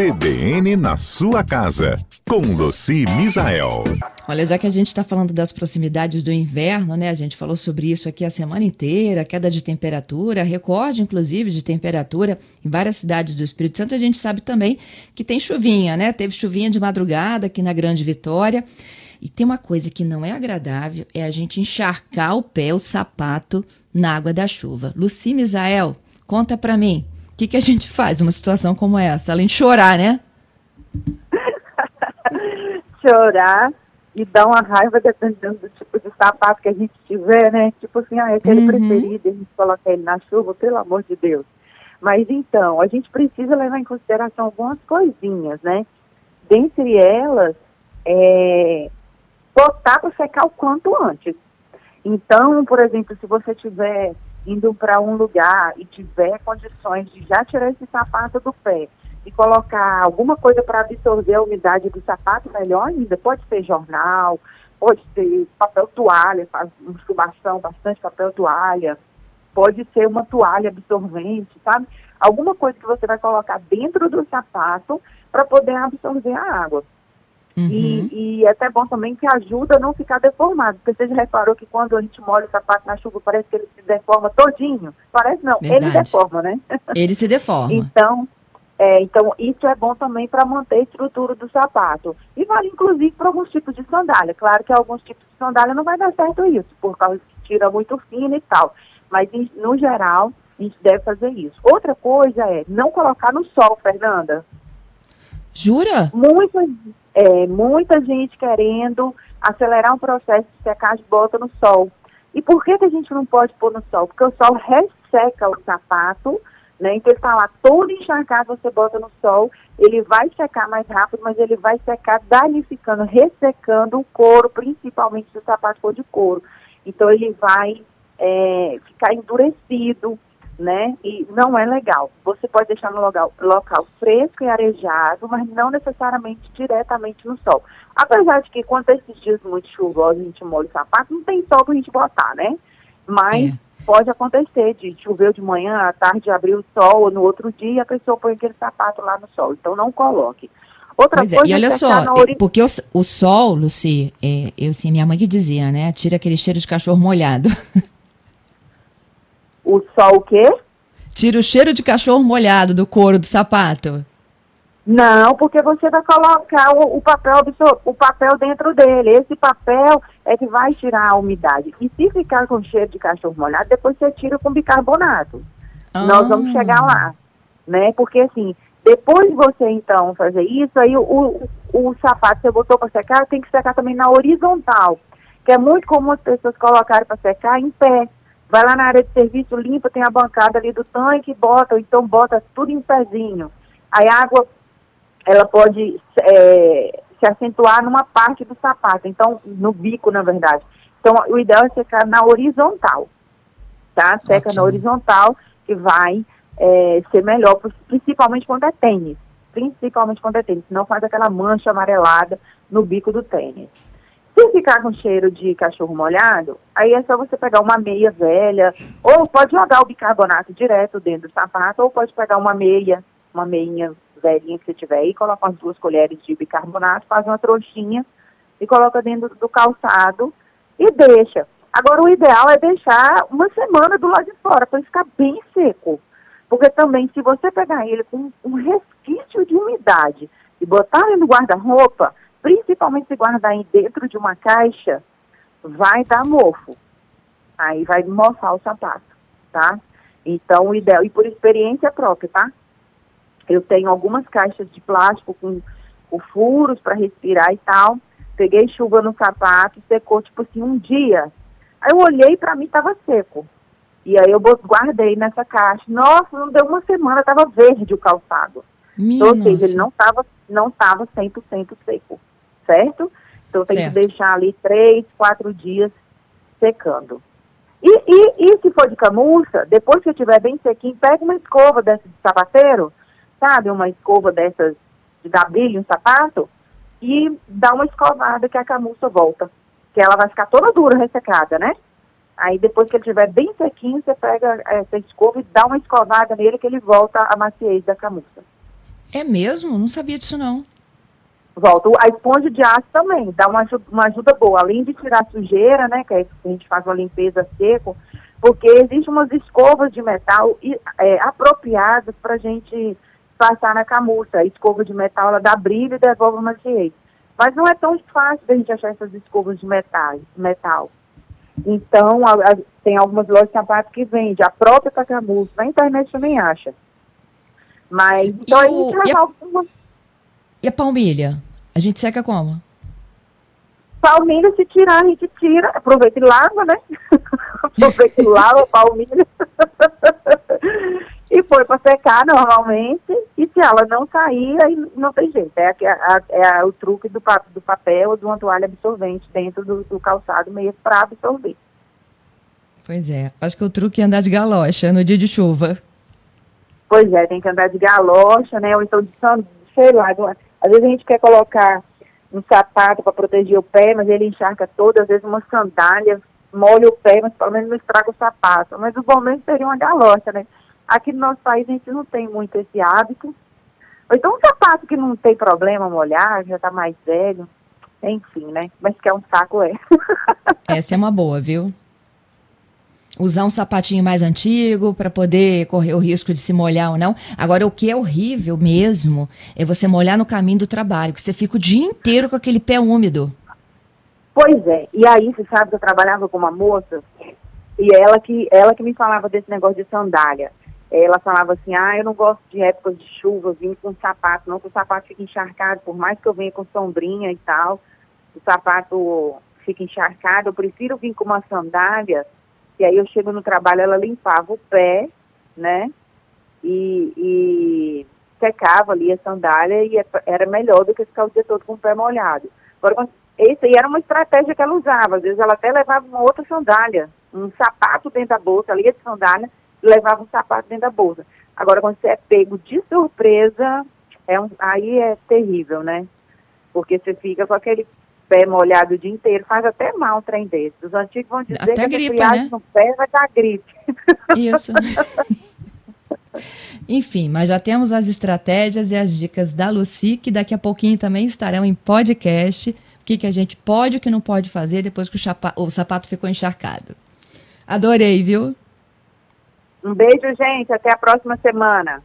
CBN na sua casa, com Luci Misael. Olha, já que a gente está falando das proximidades do inverno, né? A gente falou sobre isso aqui a semana inteira, queda de temperatura, recorde, inclusive, de temperatura em várias cidades do Espírito Santo. A gente sabe também que tem chuvinha, né? Teve chuvinha de madrugada aqui na Grande Vitória. E tem uma coisa que não é agradável, é a gente encharcar o pé, o sapato, na água da chuva. Luci Misael, conta para mim, que, que a gente faz numa situação como essa? Além de chorar, né? chorar e dar uma raiva dependendo do tipo de sapato que a gente tiver, né? Tipo assim, ah, é aquele uhum. preferido, a gente coloca ele na chuva, pelo amor de Deus. Mas então, a gente precisa levar em consideração algumas coisinhas, né? Dentre elas, é, botar para secar o quanto antes. Então, por exemplo, se você estiver indo para um lugar e tiver condições de já tirar esse sapato do pé e colocar alguma coisa para absorver a umidade do sapato, melhor ainda. Pode ser jornal, pode ser papel toalha, faz incubação, bastante papel toalha, pode ser uma toalha absorvente, sabe? Alguma coisa que você vai colocar dentro do sapato para poder absorver a água. Uhum. E, e é até bom também que ajuda a não ficar deformado. Porque você já reparou que quando a gente molha o sapato na chuva, parece que ele se deforma todinho? Parece não, Verdade. ele deforma, né? Ele se deforma. então, é, então, isso é bom também para manter a estrutura do sapato. E vale, inclusive, para alguns tipos de sandália. Claro que alguns tipos de sandália não vai dar certo isso, por causa que tira muito fino e tal. Mas, no geral, a gente deve fazer isso. Outra coisa é não colocar no sol, Fernanda. Jura? Muita, é, muita gente querendo acelerar um processo de secagem bota no sol. E por que, que a gente não pode pôr no sol? Porque o sol resseca o sapato, né? Então ele está lá todo encharcado, você bota no sol, ele vai secar mais rápido, mas ele vai secar danificando, ressecando o couro, principalmente se o sapato for de couro. Então ele vai é, ficar endurecido, né? E não é legal. Você pode deixar no local, local fresco e arejado, mas não necessariamente diretamente no sol. Apesar de que quando esses dias muito chuvosos a gente molha o sapato, não tem sol para a gente botar, né? Mas é. pode acontecer de chover de manhã, à tarde abrir o sol, ou no outro dia a pessoa põe aquele sapato lá no sol. Então não coloque. Outra pois é, coisa é, e olha só, ori... porque o, o sol, Luci, é, eu assim, minha mãe que dizia, né? Tira aquele cheiro de cachorro molhado. O sol o quê? Tira o cheiro de cachorro molhado do couro do sapato. Não, porque você vai colocar o, o, papel o papel dentro dele. Esse papel é que vai tirar a umidade. E se ficar com cheiro de cachorro molhado, depois você tira com bicarbonato. Ah. Nós vamos chegar lá, né? Porque assim, depois de você então fazer isso, aí o, o, o sapato que você botou para secar, tem que secar também na horizontal, que é muito comum as pessoas colocarem para secar em pé. Vai lá na área de serviço, limpa, tem a bancada ali do tanque, bota, ou então bota tudo em pezinho. Aí a água, ela pode é, se acentuar numa parte do sapato, então, no bico, na verdade. Então, o ideal é secar na horizontal, tá? Seca Ótimo. na horizontal, que vai é, ser melhor, principalmente quando é tênis. Principalmente quando é tênis, senão faz aquela mancha amarelada no bico do tênis. Se ficar com cheiro de cachorro molhado, aí é só você pegar uma meia velha, ou pode jogar o bicarbonato direto dentro do sapato, ou pode pegar uma meia, uma meinha velhinha que você tiver aí, coloca umas duas colheres de bicarbonato, faz uma trouxinha e coloca dentro do calçado e deixa. Agora, o ideal é deixar uma semana do lado de fora, para ficar bem seco. Porque também, se você pegar ele com um resquício de umidade e botar ele no guarda-roupa, principalmente se guardar dentro de uma caixa, vai dar mofo. Aí vai mofar o sapato, tá? Então, o ideal, e por experiência própria, tá? Eu tenho algumas caixas de plástico com, com furos para respirar e tal. Peguei chuva no sapato, secou tipo assim um dia. Aí eu olhei para mim tava seco. E aí eu guardei nessa caixa. Nossa, não deu uma semana, tava verde o calçado. Minha então, ou seja, ele não tava, não tava 100% seco certo? Então tem certo. que deixar ali três, quatro dias secando. E, e, e se for de camurça, depois que estiver bem sequinho, pega uma escova dessa de sapateiro, sabe? Uma escova dessas de dar brilho no sapato e dá uma escovada que a camurça volta. Que ela vai ficar toda dura, ressecada, né? Aí depois que ele estiver bem sequinho, você pega essa escova e dá uma escovada nele que ele volta a maciez da camurça. É mesmo? Não sabia disso não. Volta. A esponja de aço também dá uma ajuda, uma ajuda boa, além de tirar sujeira, né? Que a gente faz uma limpeza seco, porque existem umas escovas de metal é, apropriadas para a gente passar na camurça. A escova de metal ela dá brilho e devolve o maciez. Mas não é tão fácil da gente achar essas escovas de metal. metal. Então, a, a, tem algumas lojas de sapato que vende, a própria camurça. Na internet também acha. Mas, então, e a gente e a, alguma... e a palmilha? A gente seca como? Palmilha, se tirar, a gente tira, aproveita e lava, né? aproveita e lava a palmilha. e foi para secar normalmente. E se ela não sair, aí não tem jeito. É, a, é a, o truque do, do papel ou de uma toalha absorvente dentro do, do calçado mesmo para absorver. Pois é. Acho que o truque é andar de galocha no dia de chuva. Pois é, tem que andar de galocha, né? Ou então de sei lá. Às vezes a gente quer colocar um sapato para proteger o pé, mas ele encharca todo, às vezes uma sandália molha o pé, mas pelo menos não estraga o sapato. Mas o bom mesmo seria uma galocha, né? Aqui no nosso país a gente não tem muito esse hábito. Então um sapato que não tem problema molhar, já está mais velho. Enfim, né? Mas que é um saco, é. Essa é uma boa, viu? Usar um sapatinho mais antigo para poder correr o risco de se molhar ou não. Agora, o que é horrível mesmo é você molhar no caminho do trabalho, que você fica o dia inteiro com aquele pé úmido. Pois é, e aí você sabe que eu trabalhava com uma moça e ela que, ela que me falava desse negócio de sandália. Ela falava assim, ah, eu não gosto de épocas de chuva, vim com sapato, não que o sapato fique encharcado, por mais que eu venha com sombrinha e tal, o sapato fica encharcado, eu prefiro vir com uma sandália e aí eu chego no trabalho, ela limpava o pé, né? E, e secava ali a sandália e é, era melhor do que ficar o dia todo com o pé molhado. Agora, esse aí era uma estratégia que ela usava. Às vezes ela até levava uma outra sandália, um sapato dentro da bolsa, ali de sandália, levava um sapato dentro da bolsa. Agora, quando você é pego de surpresa, é um, aí é terrível, né? Porque você fica com aquele pé molhado o dia inteiro, faz até mal um trem desse. Os antigos vão dizer até que gripe, né? no pé vai dar gripe. Isso. Enfim, mas já temos as estratégias e as dicas da Luci, que daqui a pouquinho também estarão em podcast. O que, que a gente pode e o que não pode fazer depois que o, chapa, o sapato ficou encharcado. Adorei, viu? Um beijo, gente. Até a próxima semana.